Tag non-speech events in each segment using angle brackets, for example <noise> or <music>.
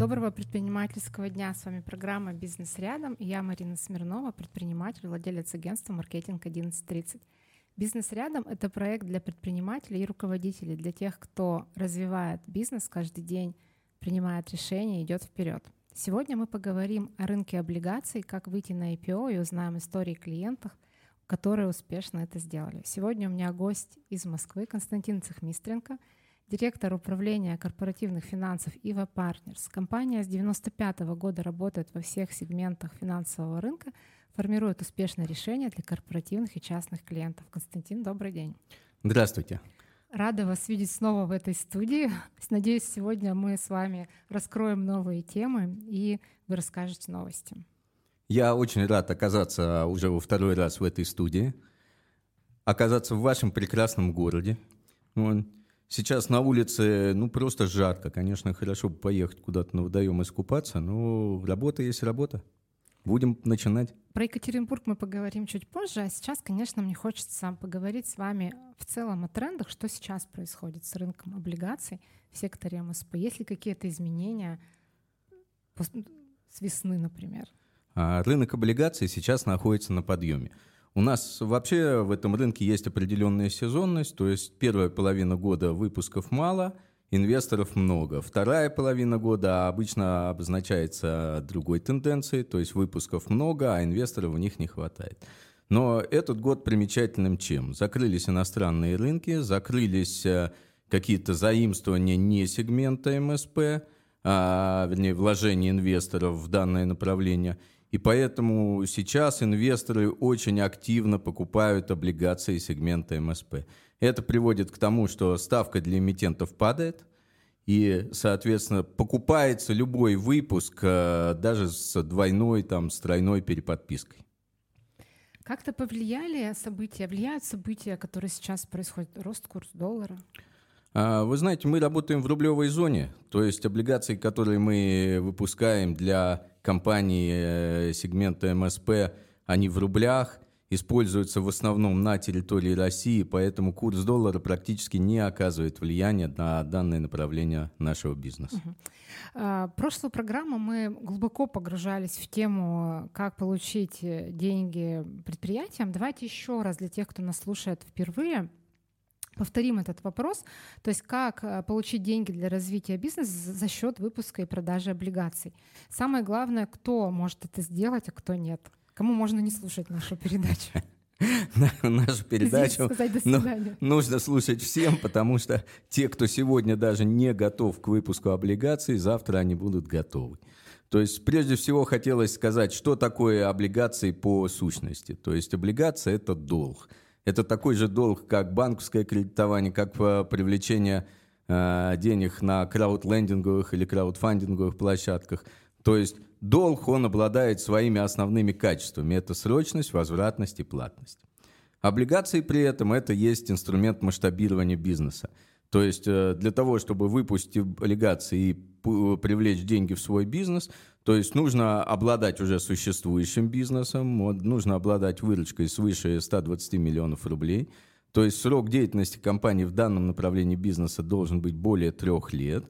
Доброго предпринимательского дня. С вами программа «Бизнес рядом». И я Марина Смирнова, предприниматель, владелец агентства «Маркетинг 1130». «Бизнес рядом» — это проект для предпринимателей и руководителей, для тех, кто развивает бизнес каждый день, принимает решения, идет вперед. Сегодня мы поговорим о рынке облигаций, как выйти на IPO и узнаем истории клиентов, которые успешно это сделали. Сегодня у меня гость из Москвы Константин Цехмистренко — директор управления корпоративных финансов Ива Партнерс. Компания с 1995 года работает во всех сегментах финансового рынка, формирует успешные решения для корпоративных и частных клиентов. Константин, добрый день. Здравствуйте. Рада вас видеть снова в этой студии. Надеюсь, сегодня мы с вами раскроем новые темы и вы расскажете новости. Я очень рад оказаться уже во второй раз в этой студии, оказаться в вашем прекрасном городе. Сейчас на улице, ну, просто жарко. Конечно, хорошо бы поехать куда-то на водоем искупаться, но работа есть работа. Будем начинать. Про Екатеринбург мы поговорим чуть позже, а сейчас, конечно, мне хочется поговорить с вами в целом о трендах, что сейчас происходит с рынком облигаций в секторе МСП. Есть ли какие-то изменения с весны, например? А рынок облигаций сейчас находится на подъеме. У нас вообще в этом рынке есть определенная сезонность, то есть первая половина года выпусков мало, инвесторов много. Вторая половина года обычно обозначается другой тенденцией, то есть выпусков много, а инвесторов в них не хватает. Но этот год примечательным чем? Закрылись иностранные рынки, закрылись э, какие-то заимствования не сегмента МСП, а, вернее, вложения инвесторов в данное направление – и поэтому сейчас инвесторы очень активно покупают облигации сегмента МСП. Это приводит к тому, что ставка для эмитентов падает, и, соответственно, покупается любой выпуск э, даже с двойной, там, с тройной переподпиской. Как-то повлияли события, влияют события, которые сейчас происходят, рост курса доллара? А, вы знаете, мы работаем в рублевой зоне, то есть облигации, которые мы выпускаем для компаний э, сегмента МСП, они в рублях, используются в основном на территории России, поэтому курс доллара практически не оказывает влияния на данное направление нашего бизнеса. Угу. Прошлую программу мы глубоко погружались в тему, как получить э, деньги предприятиям. Давайте еще раз для тех, кто нас слушает впервые, повторим этот вопрос. То есть как э, получить деньги для развития бизнеса за счет выпуска и продажи облигаций. Самое главное, кто может это сделать, а кто нет. Кому можно не слушать нашу передачу? <laughs> нашу передачу нужно слушать всем, потому что те, кто сегодня даже не готов к выпуску облигаций, завтра они будут готовы. То есть прежде всего хотелось сказать, что такое облигации по сущности. То есть облигация – это долг. Это такой же долг, как банковское кредитование, как привлечение э, денег на краудлендинговых или краудфандинговых площадках. То есть долг, он обладает своими основными качествами. Это срочность, возвратность и платность. Облигации при этом это есть инструмент масштабирования бизнеса. То есть э, для того, чтобы выпустить облигации и привлечь деньги в свой бизнес, то есть нужно обладать уже существующим бизнесом, нужно обладать выручкой свыше 120 миллионов рублей. То есть срок деятельности компании в данном направлении бизнеса должен быть более трех лет.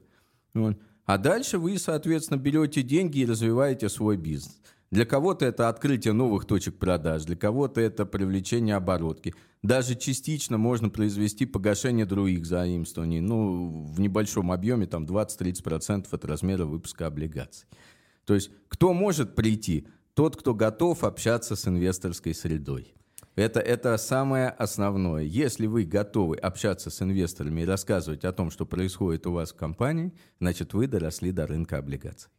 А дальше вы, соответственно, берете деньги и развиваете свой бизнес. Для кого-то это открытие новых точек продаж, для кого-то это привлечение оборотки. Даже частично можно произвести погашение других заимствований, ну, в небольшом объеме, там 20-30% от размера выпуска облигаций. То есть кто может прийти? Тот, кто готов общаться с инвесторской средой. Это, это самое основное. Если вы готовы общаться с инвесторами и рассказывать о том, что происходит у вас в компании, значит, вы доросли до рынка облигаций.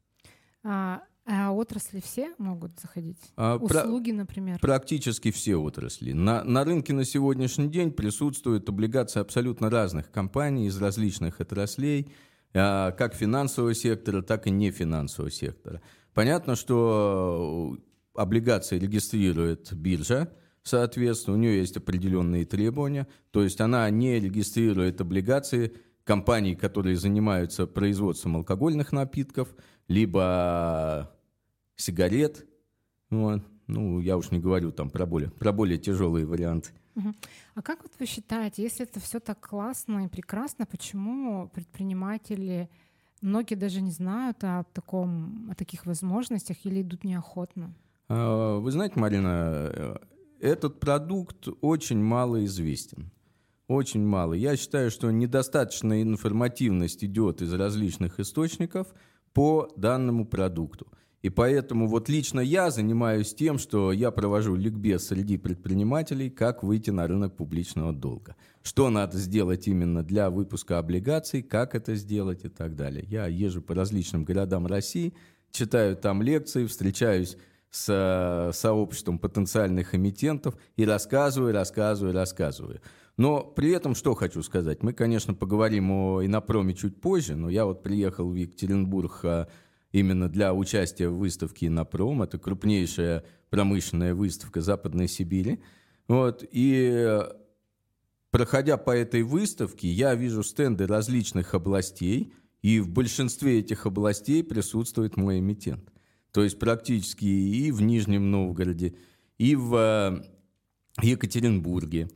А, а отрасли все могут заходить? А, Услуги, про- например? Практически все отрасли. На, на рынке на сегодняшний день присутствуют облигации абсолютно разных компаний из различных отраслей, как финансового сектора, так и нефинансового сектора. Понятно, что облигации регистрирует биржа, соответственно, у нее есть определенные требования, то есть она не регистрирует облигации компаний, которые занимаются производством алкогольных напитков – либо сигарет. Вот. Ну, я уж не говорю там про более, про более тяжелые варианты. А как вот вы считаете, если это все так классно и прекрасно, почему предприниматели многие даже не знают о, таком, о таких возможностях или идут неохотно. А, вы знаете, Марина, э, этот продукт очень мало известен. Очень мало. Я считаю, что недостаточная информативность идет из различных источников по данному продукту. И поэтому вот лично я занимаюсь тем, что я провожу ликбез среди предпринимателей, как выйти на рынок публичного долга. Что надо сделать именно для выпуска облигаций, как это сделать и так далее. Я езжу по различным городам России, читаю там лекции, встречаюсь с э, сообществом потенциальных эмитентов и рассказываю, рассказываю, рассказываю. Но при этом что хочу сказать. Мы, конечно, поговорим о инопроме чуть позже, но я вот приехал в Екатеринбург э, именно для участия в выставке «Инопром». Это крупнейшая промышленная выставка Западной Сибири. Вот, и проходя по этой выставке, я вижу стенды различных областей, и в большинстве этих областей присутствует мой эмитент. То есть практически и в Нижнем Новгороде, и в э, Екатеринбурге,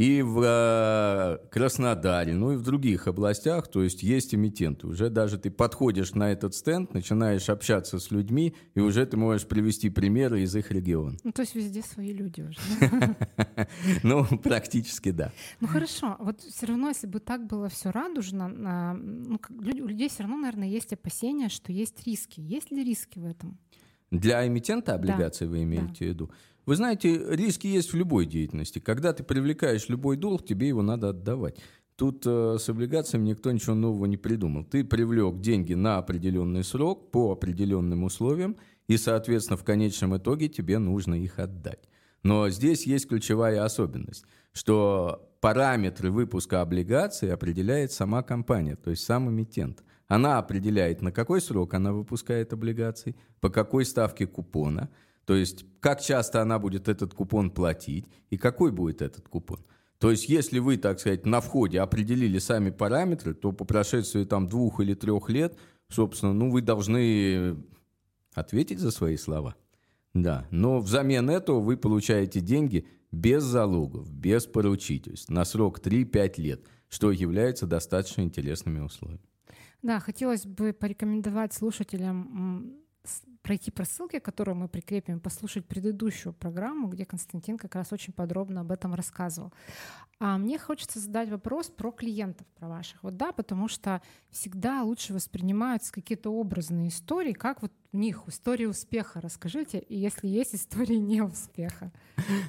и в э, Краснодаре, ну и в других областях, то есть есть эмитенты. Уже даже ты подходишь на этот стенд, начинаешь общаться с людьми, и уже ты можешь привести примеры из их региона. Ну, то есть везде свои люди уже. <laughs> Ну, практически да. Ну, хорошо. Вот все равно, если бы так было все радужно, ну, у людей все равно, наверное, есть опасения, что есть риски. Есть ли риски в этом? Для эмитента облигаций вы имеете в виду? Вы знаете, риски есть в любой деятельности. Когда ты привлекаешь любой долг, тебе его надо отдавать. Тут э, с облигациями никто ничего нового не придумал. Ты привлек деньги на определенный срок по определенным условиям, и, соответственно, в конечном итоге тебе нужно их отдать. Но здесь есть ключевая особенность, что параметры выпуска облигаций определяет сама компания, то есть сам эмитент. Она определяет, на какой срок она выпускает облигации, по какой ставке купона – то есть, как часто она будет этот купон платить и какой будет этот купон. То есть, если вы, так сказать, на входе определили сами параметры, то по прошествии там двух или трех лет, собственно, ну, вы должны ответить за свои слова. Да, но взамен этого вы получаете деньги без залогов, без поручительств, на срок 3-5 лет, что является достаточно интересными условиями. Да, хотелось бы порекомендовать слушателям пройти по ссылке, которую мы прикрепим, послушать предыдущую программу, где Константин как раз очень подробно об этом рассказывал. А мне хочется задать вопрос про клиентов, про ваших. Вот да, потому что всегда лучше воспринимаются какие-то образные истории, как вот в них истории успеха. Расскажите, и если есть истории <laughs> неуспеха.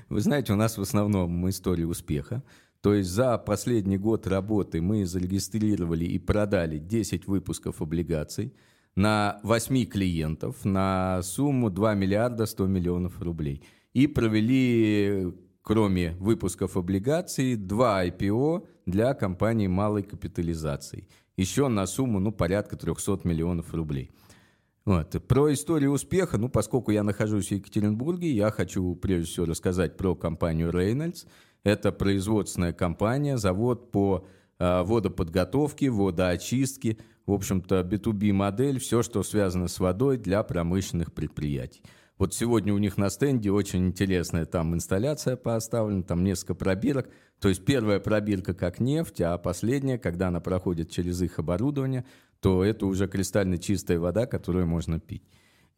Вы знаете, у нас в основном истории успеха. То есть за последний год работы мы зарегистрировали и продали 10 выпусков облигаций – на 8 клиентов на сумму 2 миллиарда 100 миллионов рублей. И провели, кроме выпусков облигаций, два IPO для компаний малой капитализации. Еще на сумму ну, порядка 300 миллионов рублей. Вот. Про историю успеха, ну, поскольку я нахожусь в Екатеринбурге, я хочу прежде всего рассказать про компанию Reynolds. Это производственная компания, завод по э, водоподготовке, водоочистке – в общем-то, B2B модель, все, что связано с водой для промышленных предприятий. Вот сегодня у них на стенде очень интересная там инсталляция поставлена, там несколько пробирок. То есть первая пробирка как нефть, а последняя, когда она проходит через их оборудование, то это уже кристально чистая вода, которую можно пить.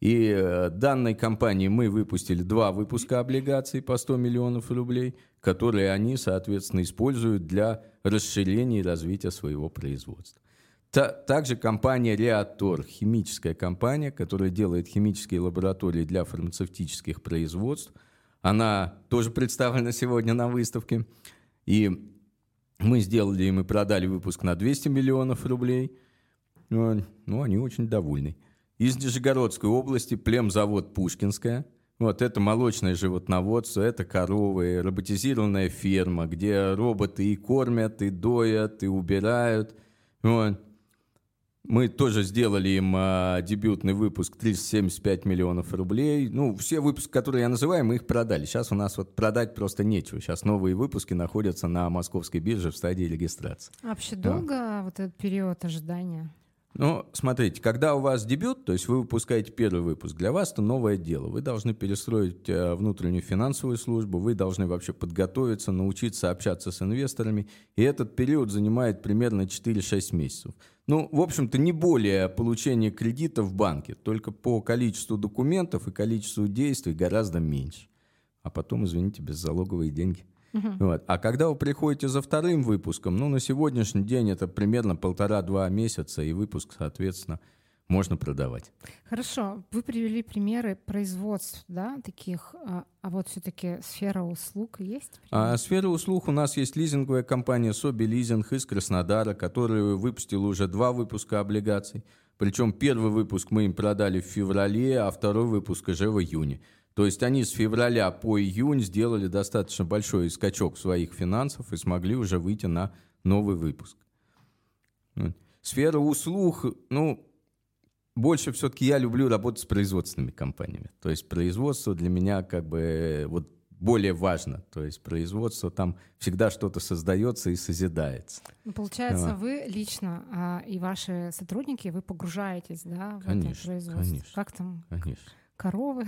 И э, данной компании мы выпустили два выпуска облигаций по 100 миллионов рублей, которые они, соответственно, используют для расширения и развития своего производства. Также компания Реатор, химическая компания, которая делает химические лаборатории для фармацевтических производств. Она тоже представлена сегодня на выставке. И мы сделали и продали выпуск на 200 миллионов рублей. Ну, ну, они очень довольны. Из Нижегородской области племзавод «Пушкинская». Вот это молочное животноводство, это коровы, роботизированная ферма, где роботы и кормят, и доят, и убирают. Вот. Мы тоже сделали им а, дебютный выпуск 375 миллионов рублей. Ну, все выпуски, которые я называю, мы их продали. Сейчас у нас вот продать просто нечего. Сейчас новые выпуски находятся на московской бирже в стадии регистрации. А вообще долго а. вот этот период ожидания? Ну, смотрите, когда у вас дебют, то есть вы выпускаете первый выпуск, для вас это новое дело. Вы должны перестроить э, внутреннюю финансовую службу, вы должны вообще подготовиться, научиться общаться с инвесторами, и этот период занимает примерно 4-6 месяцев. Ну, в общем-то, не более получения кредита в банке, только по количеству документов и количеству действий гораздо меньше. А потом, извините, беззалоговые деньги. Угу. Вот. А когда вы приходите за вторым выпуском, ну, на сегодняшний день это примерно полтора-два месяца, и выпуск, соответственно, можно продавать. Хорошо, вы привели примеры производств, да, таких, а, а вот все-таки сфера услуг есть? А, сфера услуг у нас есть лизинговая компания Соби Лизинг из Краснодара, которая выпустила уже два выпуска облигаций. Причем первый выпуск мы им продали в феврале, а второй выпуск уже в июне. То есть они с февраля по июнь сделали достаточно большой скачок своих финансов и смогли уже выйти на новый выпуск. Сфера услуг, ну, больше все-таки я люблю работать с производственными компаниями. То есть производство для меня как бы вот более важно. То есть производство там всегда что-то создается и созидается. Ну, получается, а. вы лично а, и ваши сотрудники, вы погружаетесь, да, в конечно, это производство? Конечно. Как там? Конечно. Коровы?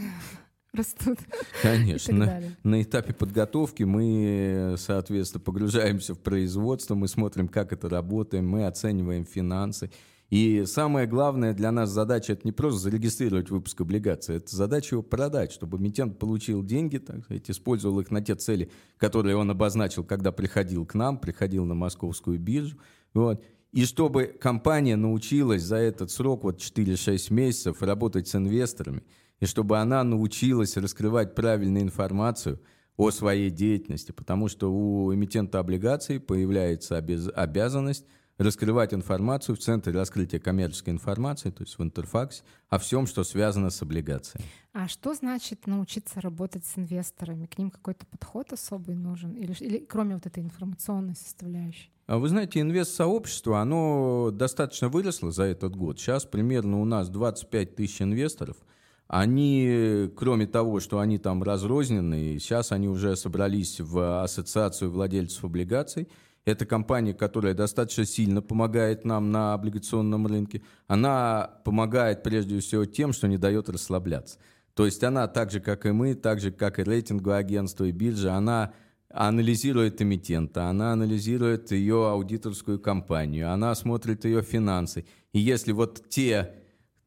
Растут. <laughs> Конечно. На, на этапе подготовки мы, соответственно, погружаемся в производство, мы смотрим, как это работает, мы оцениваем финансы. И самое главное для нас задача это не просто зарегистрировать выпуск облигаций, это задача его продать, чтобы эмитент получил деньги, так сказать, использовал их на те цели, которые он обозначил, когда приходил к нам, приходил на московскую биржу. Вот. И чтобы компания научилась за этот срок, вот 4-6 месяцев, работать с инвесторами – и чтобы она научилась раскрывать правильную информацию о своей деятельности, потому что у эмитента облигаций появляется обяз обязанность раскрывать информацию в Центре раскрытия коммерческой информации, то есть в интерфаксе, о всем, что связано с облигациями. А что значит научиться работать с инвесторами? К ним какой-то подход особый нужен? Или, или кроме вот этой информационной составляющей? А вы знаете, инвест-сообщество, оно достаточно выросло за этот год. Сейчас примерно у нас 25 тысяч инвесторов – они, кроме того, что они там разрозненные, сейчас они уже собрались в ассоциацию владельцев облигаций. Это компания, которая достаточно сильно помогает нам на облигационном рынке. Она помогает прежде всего тем, что не дает расслабляться. То есть она так же, как и мы, так же, как и рейтинговое агентство и биржа, она анализирует эмитента, она анализирует ее аудиторскую компанию, она смотрит ее финансы. И если вот те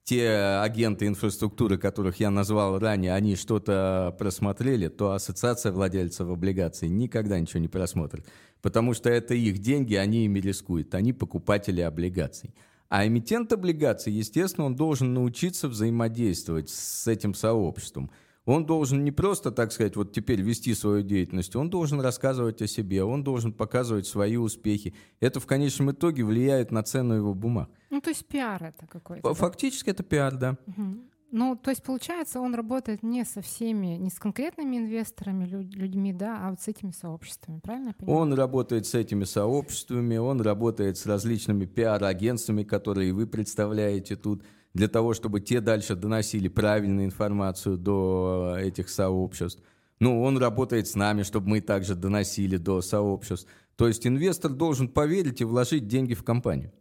те агенты инфраструктуры, которых я назвал ранее, они что-то просмотрели, то ассоциация владельцев облигаций никогда ничего не просмотрит. Потому что это их деньги, они ими рискуют, они покупатели облигаций. А эмитент облигаций, естественно, он должен научиться взаимодействовать с этим сообществом – он должен не просто, так сказать, вот теперь вести свою деятельность, он должен рассказывать о себе, он должен показывать свои успехи. Это в конечном итоге влияет на цену его бумаг. Ну, то есть пиар это какой-то. Фактически да? это пиар, да. Угу. Ну, то есть, получается, он работает не со всеми, не с конкретными инвесторами, людьми, да, а вот с этими сообществами, правильно я понимаю? Он работает с этими сообществами, он работает с различными пиар-агентствами, которые вы представляете тут для того, чтобы те дальше доносили правильную информацию до э, этих сообществ. Ну, он работает с нами, чтобы мы также доносили до сообществ. То есть инвестор должен поверить и вложить деньги в компанию.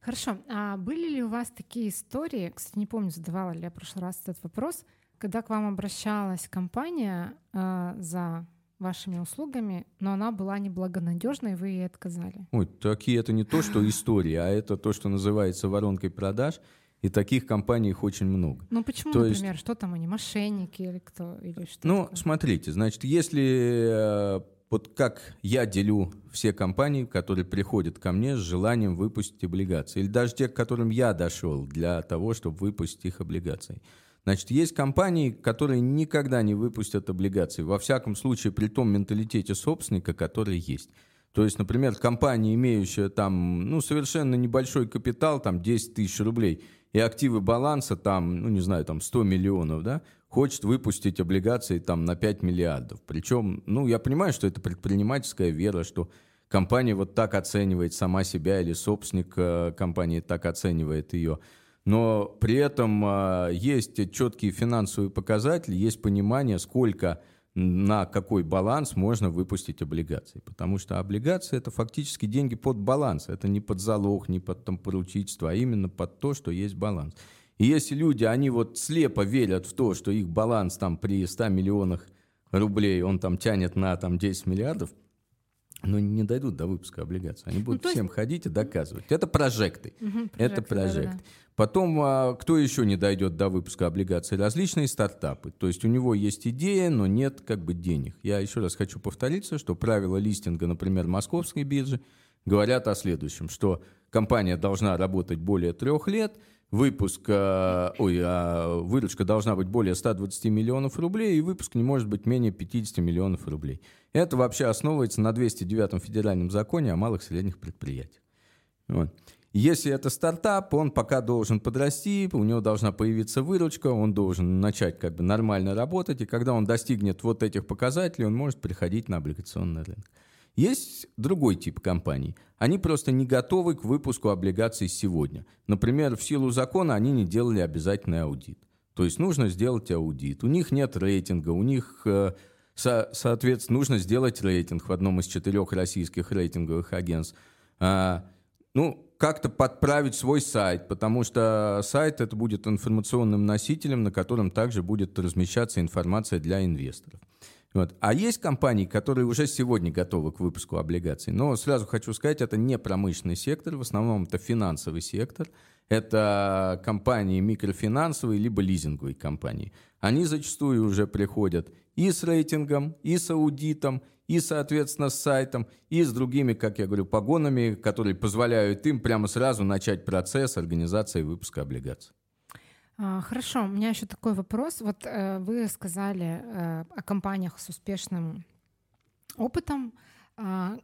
Хорошо. А были ли у вас такие истории, кстати, не помню, задавала ли я в прошлый раз этот вопрос, когда к вам обращалась компания э, за вашими услугами, но она была неблагонадежной, и вы ей отказали? Ой, такие это не то, что история, а это то, что называется воронкой продаж – и таких компаний их очень много. Ну почему, То например, есть... что там они, мошенники или кто? Или что ну, такое? смотрите, значит, если э, вот как я делю все компании, которые приходят ко мне с желанием выпустить облигации, или даже те, к которым я дошел для того, чтобы выпустить их облигации. Значит, есть компании, которые никогда не выпустят облигации, во всяком случае при том менталитете собственника, который есть. То есть, например, компания, имеющая там, ну, совершенно небольшой капитал, там 10 тысяч рублей – и активы баланса там, ну не знаю, там 100 миллионов, да, хочет выпустить облигации там на 5 миллиардов. Причем, ну я понимаю, что это предпринимательская вера, что компания вот так оценивает сама себя или собственник э, компании так оценивает ее. Но при этом э, есть четкие финансовые показатели, есть понимание, сколько на какой баланс можно выпустить облигации. Потому что облигации – это фактически деньги под баланс. Это не под залог, не под там, поручительство, а именно под то, что есть баланс. И если люди, они вот слепо верят в то, что их баланс там при 100 миллионах рублей, он там тянет на там, 10 миллиардов – но не дойдут до выпуска облигаций. Они ну, будут ну, всем есть... ходить и доказывать. Это прожекты. Угу, это прожекты. Да, да. Потом, а, кто еще не дойдет до выпуска облигаций? Различные стартапы. То есть у него есть идея, но нет как бы денег. Я еще раз хочу повториться, что правила листинга, например, московской биржи, говорят о следующем, что компания должна работать более трех лет – выпуск, э, ой, э, выручка должна быть более 120 миллионов рублей, и выпуск не может быть менее 50 миллионов рублей. Это вообще основывается на 209 федеральном законе о малых и средних предприятиях. Вот. Если это стартап, он пока должен подрасти, у него должна появиться выручка, он должен начать как бы нормально работать, и когда он достигнет вот этих показателей, он может переходить на облигационный рынок. Есть другой тип компаний. Они просто не готовы к выпуску облигаций сегодня. Например, в силу закона они не делали обязательный аудит. То есть нужно сделать аудит. У них нет рейтинга, у них, э, со, соответственно, нужно сделать рейтинг в одном из четырех российских рейтинговых агентств. А, ну, как-то подправить свой сайт, потому что сайт это будет информационным носителем, на котором также будет размещаться информация для инвесторов. Вот. А есть компании, которые уже сегодня готовы к выпуску облигаций. Но сразу хочу сказать, это не промышленный сектор, в основном это финансовый сектор. Это компании микрофинансовые либо лизинговые компании. Они зачастую уже приходят и с рейтингом, и с аудитом, и, соответственно, с сайтом, и с другими, как я говорю, погонами, которые позволяют им прямо сразу начать процесс организации выпуска облигаций. А, хорошо, у меня еще такой вопрос. Вот э, вы сказали э, о компаниях с успешным опытом. А,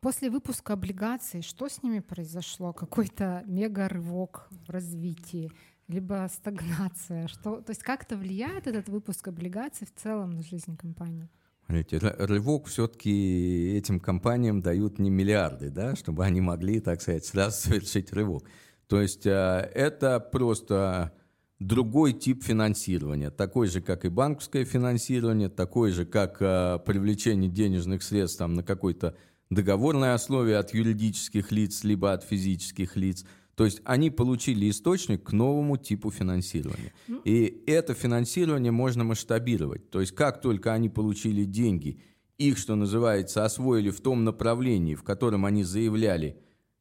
после выпуска облигаций, что с ними произошло? Какой-то мега-рывок в развитии? либо стагнация? Что, то есть как это влияет, этот выпуск облигаций в целом на жизнь компании? Смотрите, рывок все-таки этим компаниям дают не миллиарды, да, чтобы они могли, так сказать, сразу совершить рывок. То есть э, это просто другой тип финансирования, такой же, как и банковское финансирование, такой же, как э, привлечение денежных средств там, на какой-то договорной основе от юридических лиц, либо от физических лиц. То есть они получили источник к новому типу финансирования. Ну. И это финансирование можно масштабировать. То есть как только они получили деньги, их, что называется, освоили в том направлении, в котором они заявляли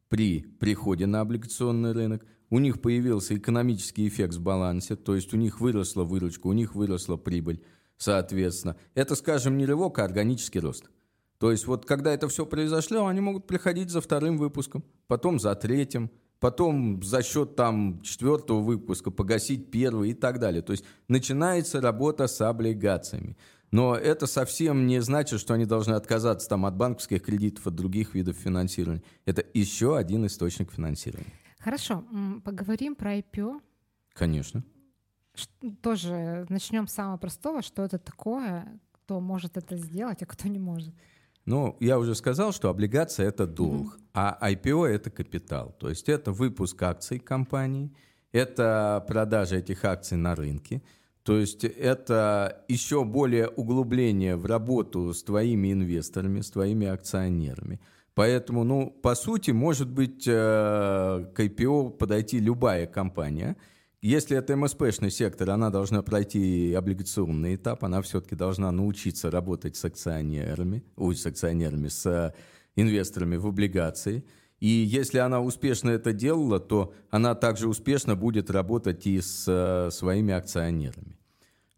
при приходе на облигационный рынок – у них появился экономический эффект в балансе, то есть у них выросла выручка, у них выросла прибыль, соответственно. Это, скажем, не рывок, а органический рост. То есть вот когда это все произошло, они могут приходить за вторым выпуском, потом за третьим, потом за счет там четвертого выпуска погасить первый и так далее. То есть начинается работа с облигациями. Но это совсем не значит, что они должны отказаться там, от банковских кредитов, от других видов финансирования. Это еще один источник финансирования. Хорошо, поговорим про IPO. Конечно. Тоже начнем с самого простого, что это такое, кто может это сделать, а кто не может. Ну, я уже сказал, что облигация это долг, mm-hmm. а IPO это капитал. То есть это выпуск акций компании, это продажа этих акций на рынке. То есть это еще более углубление в работу с твоими инвесторами, с твоими акционерами. Поэтому, ну, по сути, может быть, э, к IPO подойти любая компания. Если это МСПшный сектор, она должна пройти облигационный этап, она все-таки должна научиться работать с акционерами, ой, с акционерами, с инвесторами в облигации. И если она успешно это делала, то она также успешно будет работать и с э, своими акционерами.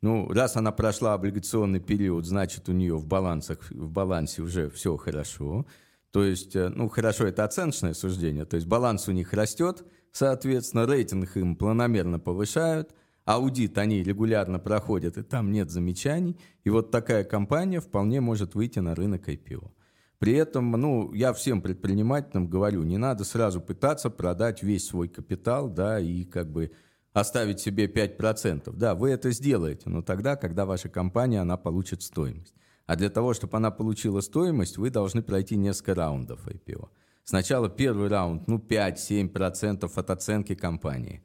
Ну, раз она прошла облигационный период, значит, у нее в, балансах, в балансе уже все хорошо. То есть, э, ну хорошо, это оценочное суждение, то есть баланс у них растет, соответственно, рейтинг им планомерно повышают, аудит они регулярно проходят, и там нет замечаний, и вот такая компания вполне может выйти на рынок IPO. При этом, ну, я всем предпринимателям говорю, не надо сразу пытаться продать весь свой капитал, да, и как бы оставить себе 5%. Да, вы это сделаете, но тогда, когда ваша компания, она получит стоимость. А для того, чтобы она получила стоимость, вы должны пройти несколько раундов IPO. Сначала первый раунд, ну 5-7% от оценки компании.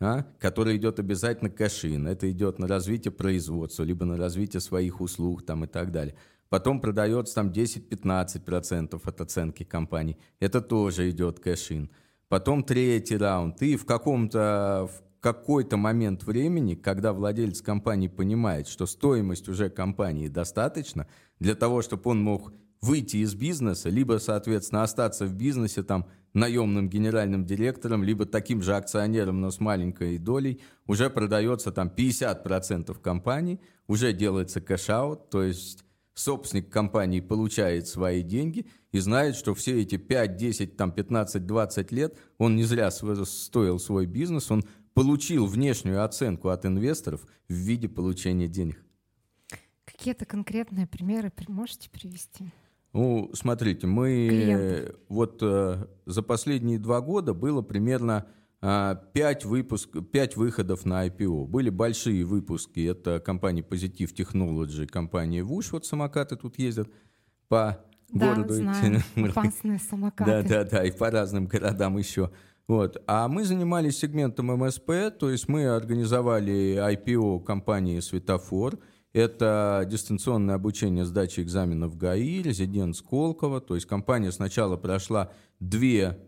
а, который идет обязательно кэшин, это идет на развитие производства, либо на развитие своих услуг там, и так далее. Потом продается там 10-15% от оценки компании, это тоже идет кэшин. Потом третий раунд, и в каком-то какой-то момент времени, когда владелец компании понимает, что стоимость уже компании достаточно для того, чтобы он мог выйти из бизнеса, либо, соответственно, остаться в бизнесе там наемным генеральным директором, либо таким же акционером, но с маленькой долей, уже продается там 50% компании, уже делается cash-out, то есть собственник компании получает свои деньги и знает, что все эти 5, 10, там 15, 20 лет он не зря строил свой бизнес, он получил внешнюю оценку от инвесторов в виде получения денег. Какие-то конкретные примеры можете привести? Ну, смотрите, мы Клиенты. вот э, за последние два года было примерно э, 5, выпуск, 5 выходов на IPO. Были большие выпуски, это компания Positive Technology, компания Wush, вот самокаты тут ездят по да, городу. Знаю. <laughs> Опасные самокаты. Да, да, да, и по разным городам еще. Вот. А мы занимались сегментом МСП, то есть мы организовали IPO компании «Светофор», это дистанционное обучение сдачи экзаменов ГАИ, резидент Сколково. То есть компания сначала прошла две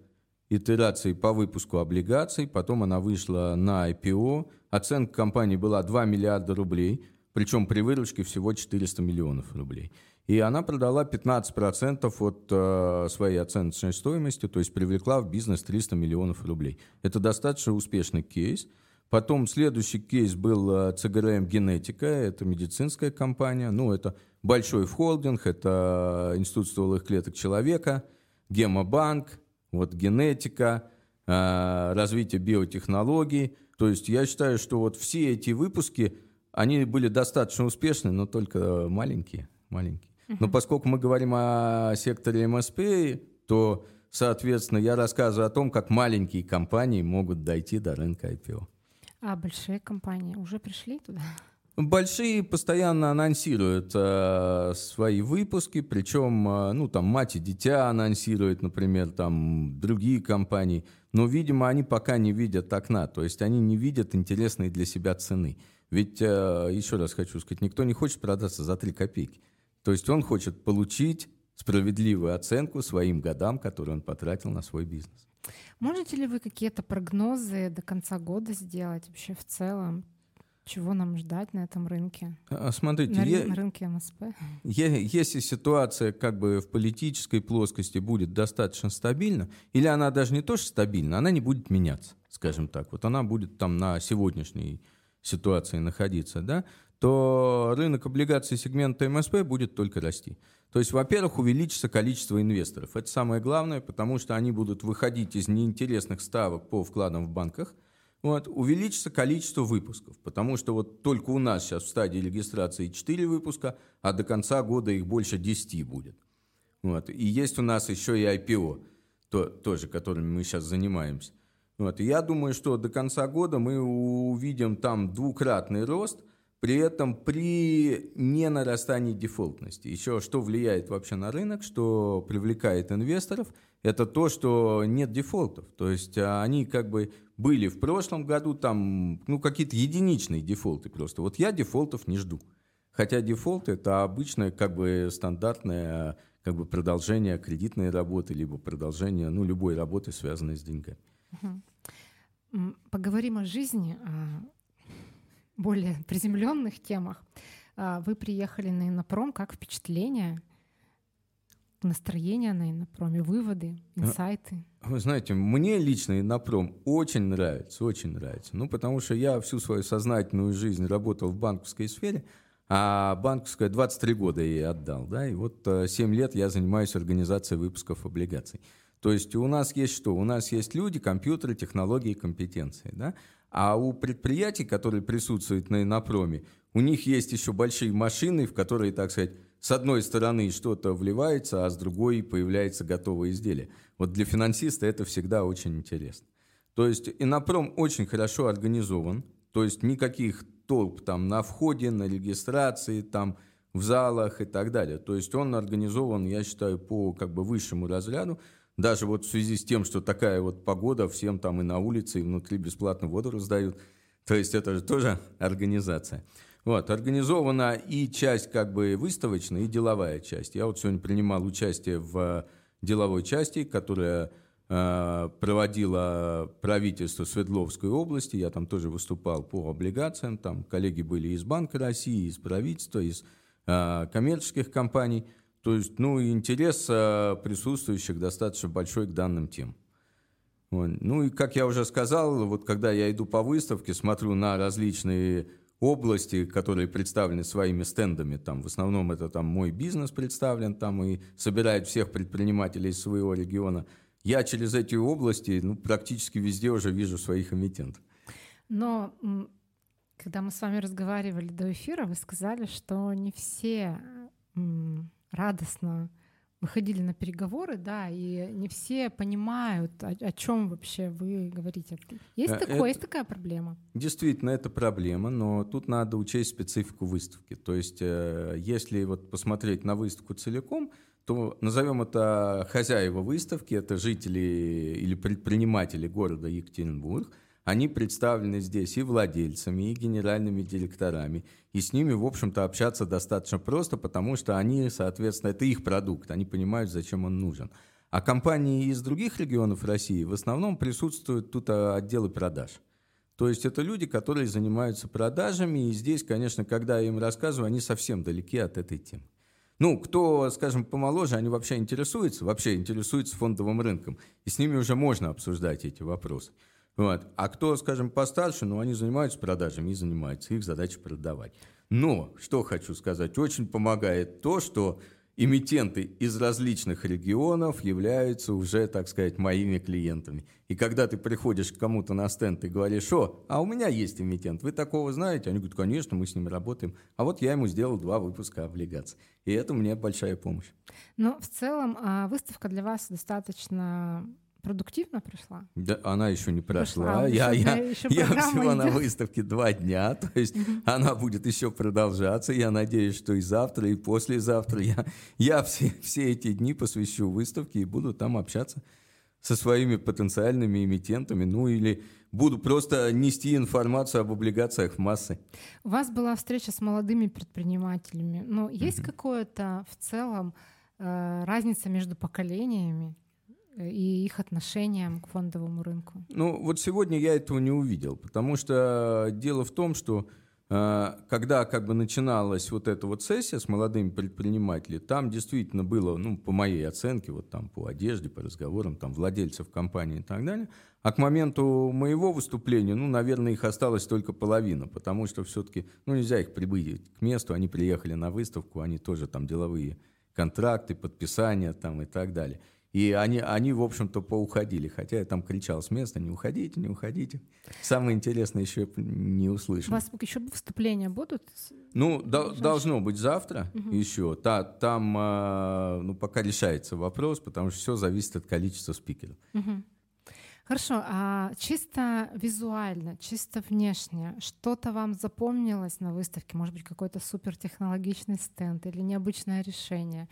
итерации по выпуску облигаций, потом она вышла на IPO. Оценка компании была 2 миллиарда рублей, причем при выручке всего 400 миллионов рублей. И она продала 15% от э, своей оценочной стоимости, то есть привлекла в бизнес 300 миллионов рублей. Это достаточно успешный кейс – Потом следующий кейс был э, ЦГРМ «Генетика», это медицинская компания, ну, это большой холдинг, это Институт стволовых клеток человека, Гемобанк, вот генетика, э, развитие биотехнологий. То есть я считаю, что вот все эти выпуски, они были достаточно успешны, но только маленькие, маленькие. Но поскольку мы говорим о секторе МСП, то, соответственно, я рассказываю о том, как маленькие компании могут дойти до рынка IPO. А большие компании уже пришли туда? Большие постоянно анонсируют э, свои выпуски, причем, э, ну, там, мать и дитя анонсируют, например, там, другие компании, но, видимо, они пока не видят окна, то есть они не видят интересной для себя цены. Ведь, э, еще раз хочу сказать, никто не хочет продаться за 3 копейки. То есть он хочет получить справедливую оценку своим годам, которые он потратил на свой бизнес. Можете ли вы какие-то прогнозы до конца года сделать вообще в целом? Чего нам ждать на этом рынке? А, смотрите, на, е- на рынке МСП? Если ситуация как бы в политической плоскости будет достаточно стабильна, или она даже не то, что стабильна, она не будет меняться, скажем так. Вот она будет там на сегодняшней ситуации находиться, да, то рынок облигаций сегмента МСП будет только расти. То есть, во-первых, увеличится количество инвесторов. Это самое главное, потому что они будут выходить из неинтересных ставок по вкладам в банках. Вот, увеличится количество выпусков, потому что вот только у нас сейчас в стадии регистрации 4 выпуска, а до конца года их больше 10 будет. Вот. И есть у нас еще и IPO, то, тоже, которыми мы сейчас занимаемся. Вот. Я думаю, что до конца года мы увидим там двукратный рост – при этом при ненарастании дефолтности. Еще что влияет вообще на рынок, что привлекает инвесторов, это то, что нет дефолтов. То есть а, они как бы были в прошлом году, там, ну, какие-то единичные дефолты просто. Вот я дефолтов не жду. Хотя дефолт – это обычное, как бы, стандартное как бы, продолжение кредитной работы, либо продолжение, ну, любой работы, связанной с деньгами. Поговорим о жизни более приземленных темах. А, вы приехали на Инопром, как впечатление, настроение на Инопроме, выводы, а, инсайты? Вы знаете, мне лично Инопром очень нравится, очень нравится. Ну, потому что я всю свою сознательную жизнь работал в банковской сфере, а банковская 23 года я ей отдал, да, и вот 7 э, лет я занимаюсь организацией выпусков облигаций. То есть у нас есть что? У нас есть люди, компьютеры, технологии, компетенции, да? А у предприятий, которые присутствуют на Инопроме, у них есть еще большие машины, в которые, так сказать, с одной стороны что-то вливается, а с другой появляется готовое изделие. Вот для финансиста это всегда очень интересно. То есть Инопром очень хорошо организован, то есть никаких толп там на входе, на регистрации, там в залах и так далее. То есть он организован, я считаю, по как бы высшему разряду. Даже вот в связи с тем, что такая вот погода, всем там и на улице, и внутри бесплатно воду раздают. То есть это же тоже организация. Вот, организована и часть как бы выставочная, и деловая часть. Я вот сегодня принимал участие в деловой части, которая э, проводила правительство Свердловской области. Я там тоже выступал по облигациям. Там коллеги были из Банка России, из правительства, из э, коммерческих компаний. То есть, ну, интерес э, присутствующих достаточно большой к данным темам. Ну и, как я уже сказал, вот когда я иду по выставке, смотрю на различные области, которые представлены своими стендами. Там, в основном это там мой бизнес представлен там и собирает всех предпринимателей из своего региона. Я через эти области ну, практически везде уже вижу своих эмитентов. Но когда мы с вами разговаривали до эфира, вы сказали, что не все радостно выходили на переговоры, да, и не все понимают, о, о чем вообще вы говорите. Есть э, такое, это, есть такая проблема? Действительно, это проблема, но тут надо учесть специфику выставки. То есть, э, если вот посмотреть на выставку целиком, то назовем это хозяева выставки, это жители или предприниматели города Екатеринбург – они представлены здесь и владельцами, и генеральными директорами. И с ними, в общем-то, общаться достаточно просто, потому что они, соответственно, это их продукт, они понимают, зачем он нужен. А компании из других регионов России в основном присутствуют тут а, отделы продаж. То есть это люди, которые занимаются продажами, и здесь, конечно, когда я им рассказываю, они совсем далеки от этой темы. Ну, кто, скажем, помоложе, они вообще интересуются, вообще интересуются фондовым рынком, и с ними уже можно обсуждать эти вопросы. Вот. А кто, скажем, постарше, ну, они занимаются продажами и занимаются. Их задача продавать. Но, что хочу сказать, очень помогает то, что эмитенты из различных регионов являются уже, так сказать, моими клиентами. И когда ты приходишь к кому-то на стенд и говоришь, о, а у меня есть эмитент, вы такого знаете? Они говорят, конечно, мы с ним работаем. А вот я ему сделал два выпуска облигаций. И это мне большая помощь. Но в целом а, выставка для вас достаточно продуктивно прошла? Да, она еще не прошла. прошла я я, еще я всего идет. на выставке два дня, то есть угу. она будет еще продолжаться. Я надеюсь, что и завтра, и послезавтра я, я все, все эти дни посвящу выставке и буду там общаться со своими потенциальными эмитентами, ну или буду просто нести информацию об облигациях массы. У вас была встреча с молодыми предпринимателями, но есть угу. какое-то в целом э, разница между поколениями? И их отношениям к фондовому рынку? Ну, вот сегодня я этого не увидел, потому что дело в том, что э, когда как бы начиналась вот эта вот сессия с молодыми предпринимателями, там действительно было, ну, по моей оценке, вот там по одежде, по разговорам, там владельцев компании и так далее, а к моменту моего выступления, ну, наверное, их осталось только половина, потому что все-таки, ну, нельзя их прибыть к месту, они приехали на выставку, они тоже там деловые контракты, подписания там и так далее. И они, они в общем-то, поуходили. Хотя я там кричал с места, не уходите, не уходите. Самое интересное еще не услышал. У вас еще выступления будут? Ну, до, должно быть завтра угу. еще. Та, там, э, ну, пока решается вопрос, потому что все зависит от количества спикеров. Угу. Хорошо, а чисто визуально, чисто внешне, что-то вам запомнилось на выставке? Может быть, какой-то супертехнологичный стенд или необычное решение?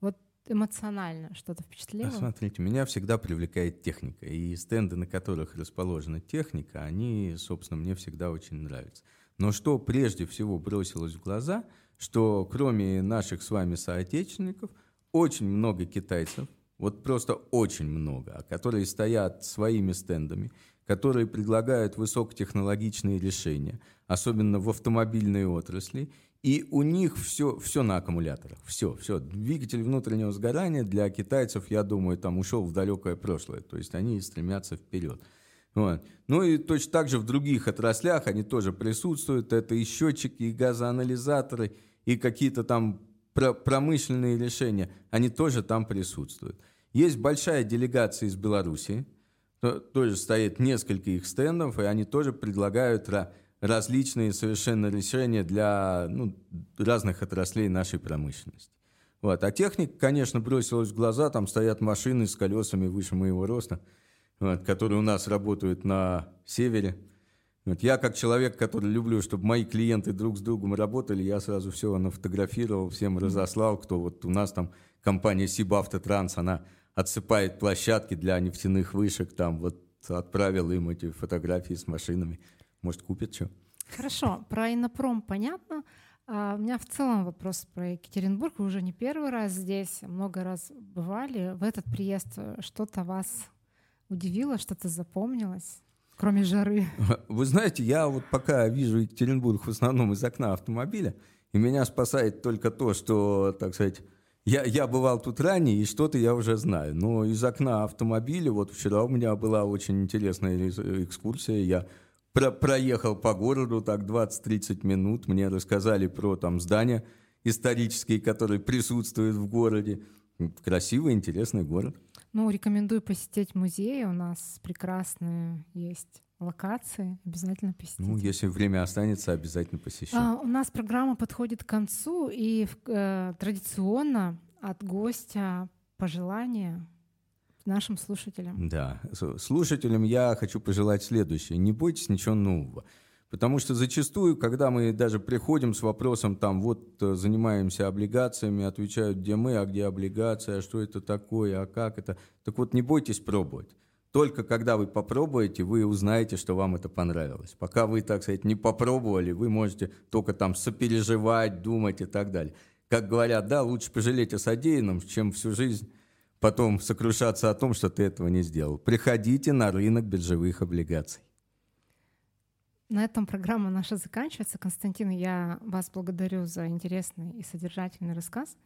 Вот эмоционально что-то впечатлило? Смотрите, меня всегда привлекает техника. И стенды, на которых расположена техника, они, собственно, мне всегда очень нравятся. Но что прежде всего бросилось в глаза, что кроме наших с вами соотечественников, очень много китайцев, вот просто очень много, которые стоят своими стендами, которые предлагают высокотехнологичные решения, особенно в автомобильной отрасли, и у них все, все на аккумуляторах. Все, все. Двигатель внутреннего сгорания для китайцев, я думаю, там ушел в далекое прошлое. То есть они стремятся вперед. Вот. Ну и точно так же в других отраслях они тоже присутствуют. Это и счетчики, и газоанализаторы, и какие-то там промышленные решения. Они тоже там присутствуют. Есть большая делегация из Белоруссии. Тоже стоит несколько их стендов, и они тоже предлагают различные совершенно решения для ну, разных отраслей нашей промышленности. Вот. А техника, конечно, бросилась в глаза. Там стоят машины с колесами выше моего роста, вот, которые у нас работают на севере. Вот. Я, как человек, который люблю, чтобы мои клиенты друг с другом работали, я сразу все нафотографировал, всем разослал, кто вот у нас там компания Сибавтотранс, она отсыпает площадки для нефтяных вышек, там вот отправил им эти фотографии с машинами. Может, купят что? Хорошо, про Инопром понятно. А у меня в целом вопрос про Екатеринбург. Вы уже не первый раз здесь, много раз бывали. В этот приезд э, что-то вас удивило, что-то запомнилось? Кроме жары. Вы знаете, я вот пока вижу Екатеринбург в основном из окна автомобиля, и меня спасает только то, что, так сказать, я, я бывал тут ранее, и что-то я уже знаю. Но из окна автомобиля, вот вчера у меня была очень интересная экскурсия. Я про проехал по городу так 20-30 минут. Мне рассказали про там здания исторические, которые присутствуют в городе. Красивый, интересный город. Ну, рекомендую посетить музеи. У нас прекрасные есть локации. Обязательно посетить. Ну, если время останется, обязательно посещу. А, у нас программа подходит к концу, и э, традиционно от гостя пожелания нашим слушателям. Да, слушателям я хочу пожелать следующее. Не бойтесь ничего нового. Потому что зачастую, когда мы даже приходим с вопросом, там, вот э, занимаемся облигациями, отвечают, где мы, а где облигация, а что это такое, а как это. Так вот, не бойтесь пробовать. Только когда вы попробуете, вы узнаете, что вам это понравилось. Пока вы, так сказать, не попробовали, вы можете только там сопереживать, думать и так далее. Как говорят, да, лучше пожалеть о содеянном, чем всю жизнь потом сокрушаться о том, что ты этого не сделал. Приходите на рынок биржевых облигаций. На этом программа наша заканчивается. Константин, я вас благодарю за интересный и содержательный рассказ.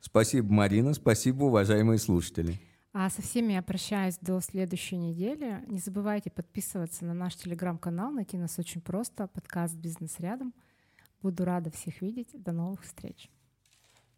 Спасибо, Марина. Спасибо, уважаемые слушатели. А со всеми я прощаюсь до следующей недели. Не забывайте подписываться на наш телеграм-канал. Найти нас очень просто. Подкаст «Бизнес рядом». Буду рада всех видеть. До новых встреч.